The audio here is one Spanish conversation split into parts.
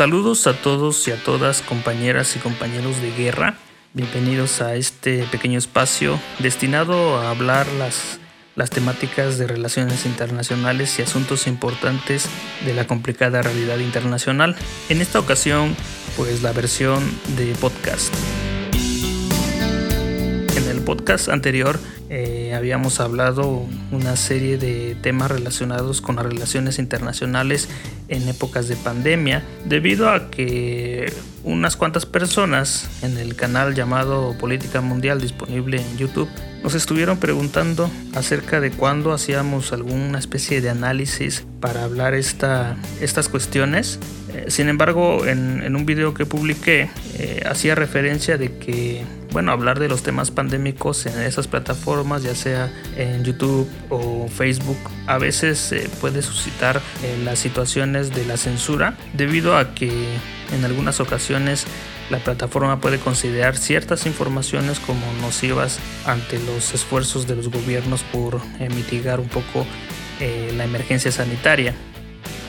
Saludos a todos y a todas compañeras y compañeros de guerra. Bienvenidos a este pequeño espacio destinado a hablar las, las temáticas de relaciones internacionales y asuntos importantes de la complicada realidad internacional. En esta ocasión, pues la versión de podcast. Podcast anterior eh, habíamos hablado una serie de temas relacionados con las relaciones internacionales en épocas de pandemia, debido a que unas cuantas personas en el canal llamado Política Mundial disponible en YouTube nos estuvieron preguntando acerca de cuándo hacíamos alguna especie de análisis para hablar esta, estas cuestiones. Eh, sin embargo, en, un video que publiqué eh, hacía referencia de que bueno, hablar de los temas pandémicos en esas plataformas, ya sea en YouTube o Facebook, a veces eh, puede suscitar eh, las situaciones de la censura debido a que en algunas ocasiones la plataforma puede considerar ciertas informaciones como nocivas ante los esfuerzos de los gobiernos por eh, mitigar un poco la emergencia sanitaria.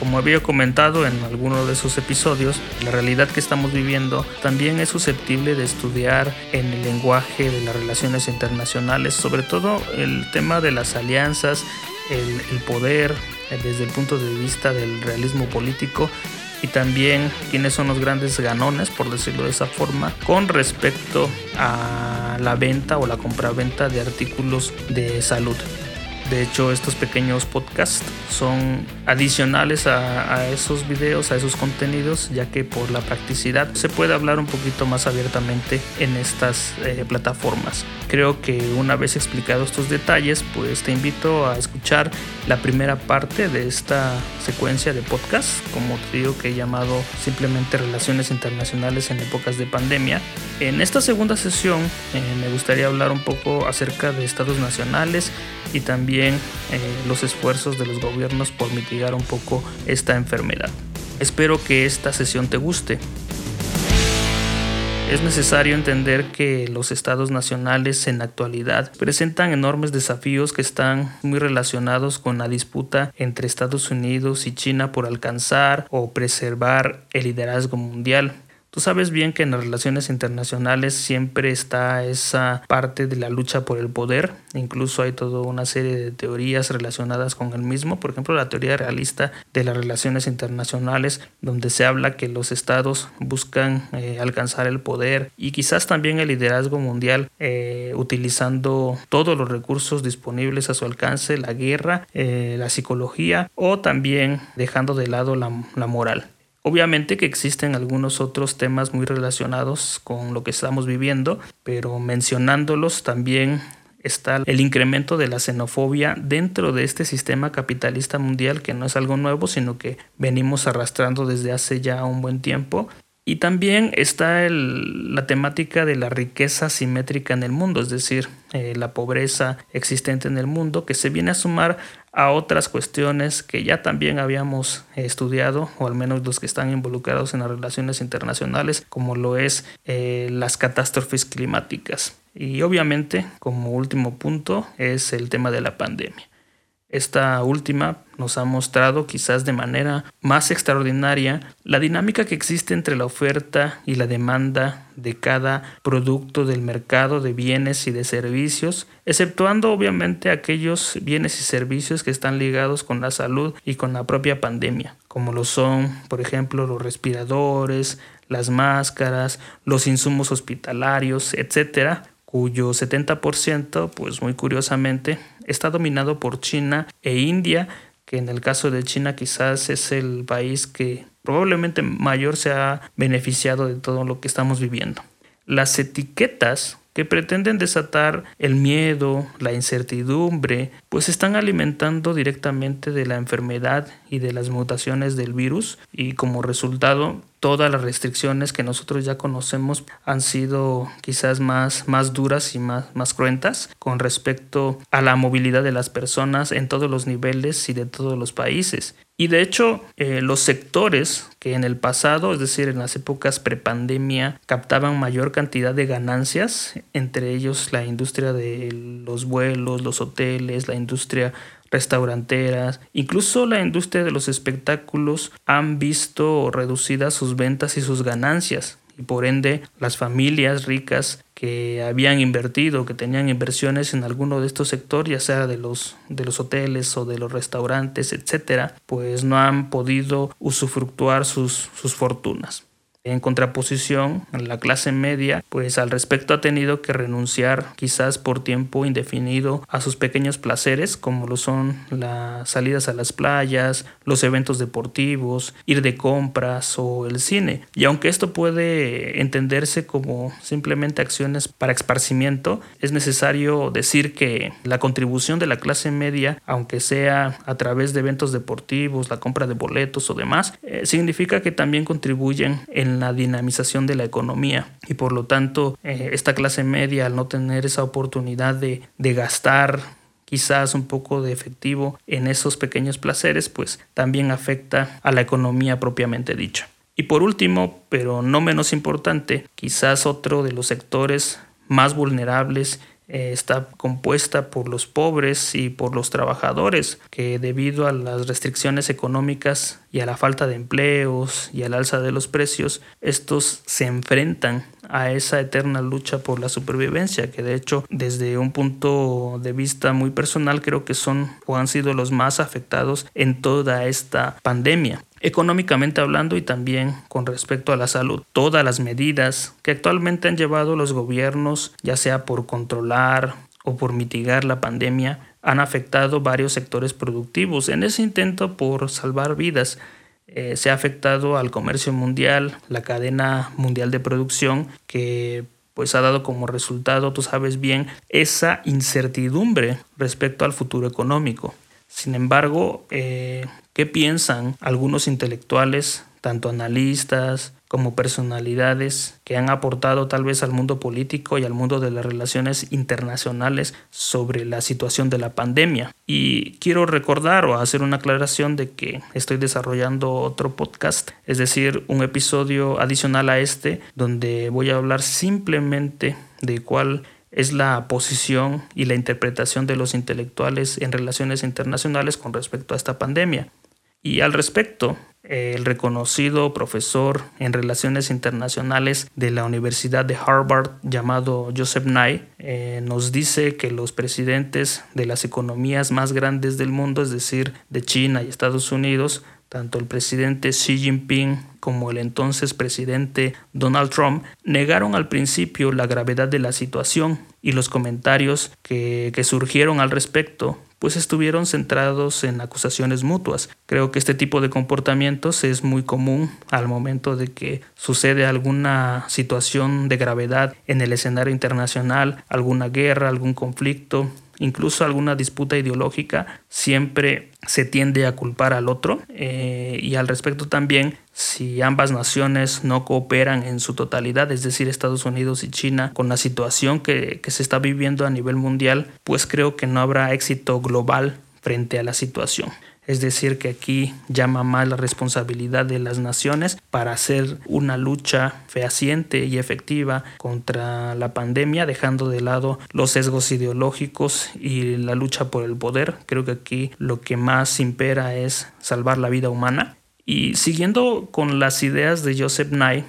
Como había comentado en alguno de esos episodios, la realidad que estamos viviendo también es susceptible de estudiar en el lenguaje de las relaciones internacionales, sobre todo el tema de las alianzas, el, poder eh, desde el punto de vista del realismo político y también quiénes son los grandes ganones, por decirlo de esa forma, con respecto a la venta o la compraventa de artículos de salud. De hecho, estos pequeños podcasts son adicionales a, esos videos, a esos contenidos, ya que por la practicidad se puede hablar un poquito más abiertamente en estas eh, plataformas. Creo que una vez explicados estos detalles, pues te invito a escuchar la primera parte de esta secuencia de podcast, como te digo que he llamado simplemente Relaciones Internacionales en épocas de pandemia. En esta segunda sesión eh, me gustaría hablar un poco acerca de estados nacionales y también eh, los esfuerzos de los gobiernos por mitigar un poco esta enfermedad. Espero que esta sesión te guste. Es necesario entender que los estados nacionales en la actualidad presentan enormes desafíos que están muy relacionados con la disputa entre Estados Unidos y China por alcanzar o preservar el liderazgo mundial. Tú sabes bien que en las relaciones internacionales siempre está esa parte de la lucha por el poder, incluso hay toda una serie de teorías relacionadas con el mismo, por ejemplo la teoría realista de las relaciones internacionales, donde se habla que los estados buscan eh, alcanzar el poder y quizás también el liderazgo mundial eh, utilizando todos los recursos disponibles a su alcance, la guerra, eh, la psicología o también dejando de lado la moral. Obviamente que existen algunos otros temas muy relacionados con lo que estamos viviendo, pero mencionándolos también está el incremento de la xenofobia dentro de este sistema capitalista mundial que no es algo nuevo, sino que venimos arrastrando desde hace ya un buen tiempo. Y también está la temática de la riqueza simétrica en el mundo, es decir, eh, la pobreza existente en el mundo que se viene a sumar a otras cuestiones que ya también habíamos estudiado, o al menos los que están involucrados en las relaciones internacionales, como lo es eh, las catástrofes climáticas. Y obviamente, como último punto, es el tema de la pandemia. Esta última nos ha mostrado quizás de manera más extraordinaria la dinámica que existe entre la oferta y la demanda de cada producto del mercado de bienes y de servicios, exceptuando obviamente aquellos bienes y servicios que están ligados con la salud y con la propia pandemia, como lo son, por ejemplo, los respiradores, las máscaras, los insumos hospitalarios, etcétera, cuyo 70%, pues muy curiosamente, está dominado por China e India, que en el caso de China quizás es el país que probablemente mayor se ha beneficiado de todo lo que estamos viviendo. Las etiquetas que pretenden desatar el miedo, la incertidumbre, pues están alimentando directamente de la enfermedad y de las mutaciones del virus y como resultado todas las restricciones que nosotros ya conocemos han sido quizás más, más duras y más, más cruentas con respecto a la movilidad de las personas en todos los niveles y de todos los países. Y de hecho, eh, los sectores que en el pasado, es decir, en las épocas prepandemia, captaban mayor cantidad de ganancias, entre ellos la industria de los vuelos, los hoteles, la industria restauranteras, incluso la industria de los espectáculos han visto reducidas sus ventas y sus ganancias y por ende las familias ricas que habían invertido, que tenían inversiones en alguno de estos sectores, ya sea de los, de los hoteles o de los restaurantes, etcétera, pues no han podido usufructuar sus, sus fortunas. En contraposición, la clase media, pues al respecto ha tenido que renunciar quizás por tiempo indefinido a sus pequeños placeres, como lo son las salidas a las playas, los eventos deportivos, ir de compras o el cine. Y aunque esto puede entenderse como simplemente acciones para esparcimiento, es necesario decir que la contribución de la clase media, aunque sea a través de eventos deportivos, la compra de boletos o demás, eh, significa que también contribuyen en la dinamización de la economía y por lo tanto eh, esta clase media al no tener esa oportunidad de, de gastar quizás un poco de efectivo en esos pequeños placeres, pues también afecta a la economía propiamente dicha. Y por último, pero no menos importante, quizás otro de los sectores más vulnerables eh, está compuesta por los pobres y por los trabajadores, que debido a las restricciones económicas y a la falta de empleos y al alza de los precios, estos se enfrentan a esa eterna lucha por la supervivencia, que de hecho desde un punto de vista muy personal creo que son o han sido los más afectados en toda esta pandemia económicamente hablando y también con respecto a la salud. Todas las medidas que actualmente han llevado los gobiernos, ya sea por controlar o por mitigar la pandemia, han afectado varios sectores productivos. En ese intento por salvar vidas, eh, se ha afectado al comercio mundial, la cadena mundial de producción, que pues ha dado como resultado, tú sabes bien, esa incertidumbre respecto al futuro económico. Sin embargo, eh, ¿qué piensan algunos intelectuales, tanto analistas como personalidades que han aportado tal vez al mundo político y al mundo de las relaciones internacionales sobre la situación de la pandemia. Y quiero recordar o hacer una aclaración de que estoy desarrollando otro podcast, es decir, un episodio adicional a este, donde voy a hablar simplemente de cuál es la posición y la interpretación de los intelectuales en relaciones internacionales con respecto a esta pandemia. Y al respecto, el reconocido profesor en relaciones internacionales de la Universidad de Harvard llamado Joseph Nye eh, nos dice que los presidentes de las economías más grandes del mundo, es decir, de China y Estados Unidos, tanto el presidente Xi Jinping como el entonces presidente Donald Trump negaron al principio la gravedad de la situación y los comentarios que, que surgieron al respecto pues estuvieron centrados en acusaciones mutuas. Creo que este tipo de comportamientos es muy común al momento de que sucede alguna situación de gravedad en el escenario internacional, alguna guerra, algún conflicto, incluso alguna disputa ideológica, siempre se tiende a culpar al otro eh, y al respecto también si ambas naciones no cooperan en su totalidad, es decir, Estados Unidos y China, con la situación que, que se está viviendo a nivel mundial, pues creo que no habrá éxito global frente a la situación. Es decir, que aquí llama más la responsabilidad de las naciones para hacer una lucha fehaciente y efectiva contra la pandemia, dejando de lado los sesgos ideológicos y la lucha por el poder. Creo que aquí lo que más impera es salvar la vida humana. Y siguiendo con las ideas de Joseph Nye,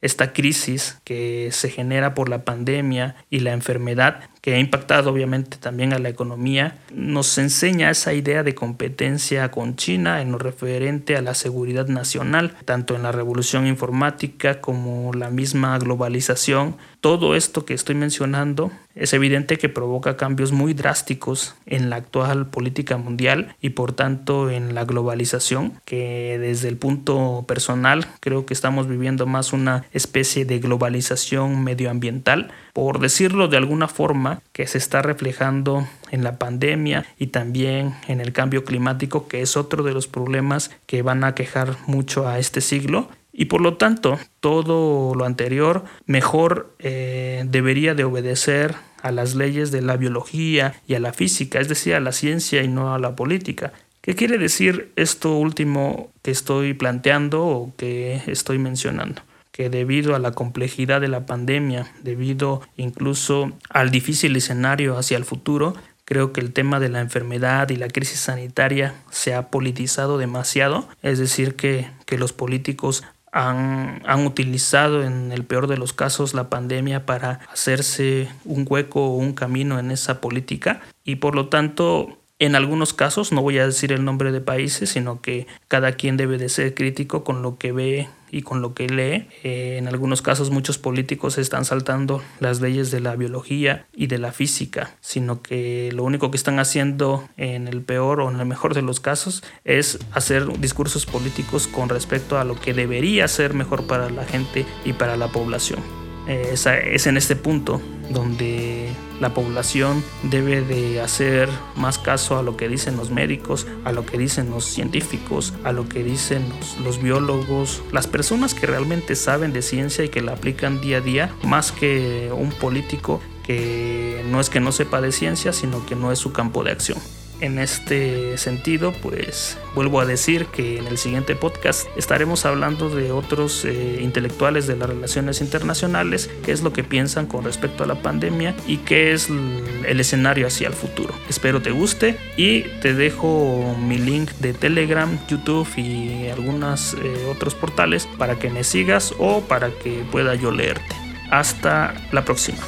esta crisis que se genera por la pandemia y la enfermedad ha impactado obviamente también a la economía, nos enseña esa idea de competencia con China en lo referente a la seguridad nacional, tanto en la revolución informática como la misma globalización. Todo esto que estoy mencionando es evidente que provoca cambios muy drásticos en la actual política mundial y por tanto en la globalización, que desde el punto personal creo que estamos viviendo más una especie de globalización medioambiental, por decirlo de alguna forma, que se está reflejando en la pandemia y también en el cambio climático, que es otro de los problemas que van a quejar mucho a este siglo. Y por lo tanto, todo lo anterior mejor eh, debería de obedecer a las leyes de la biología y a la física, es decir, a la ciencia y no a la política. ¿Qué quiere decir esto último que estoy planteando o que estoy mencionando? Que debido a la complejidad de la pandemia, debido incluso al difícil escenario hacia el futuro, Creo que el tema de la enfermedad y la crisis sanitaria se ha politizado demasiado, es decir, que, que los políticos han, han, utilizado en el peor de los casos la pandemia para hacerse un hueco o un camino en esa política. Y por lo tanto en algunos casos, no voy a decir el nombre de países, sino que cada quien debe de ser crítico con lo que ve y con lo que lee. Eh, en algunos casos muchos políticos están saltando las leyes de la biología y de la física, sino que lo único que están haciendo en el peor o en el mejor de los casos es hacer discursos políticos con respecto a lo que debería ser mejor para la gente y para la población. Eh, es en este punto donde la población debe de hacer más caso a lo que dicen los médicos, a lo que dicen los científicos, a lo que dicen los, biólogos, las personas que realmente saben de ciencia y que la aplican día a día, más que un político que no es que no sepa de ciencia, sino que no es su campo de acción. En este sentido, pues vuelvo a decir que en el siguiente podcast estaremos hablando de otros eh, intelectuales de las relaciones internacionales, qué es lo que piensan con respecto a la pandemia y qué es el escenario hacia el futuro. Espero te guste y te dejo mi link de Telegram, YouTube y algunos eh, otros portales para que me sigas o para que pueda yo leerte. Hasta la próxima.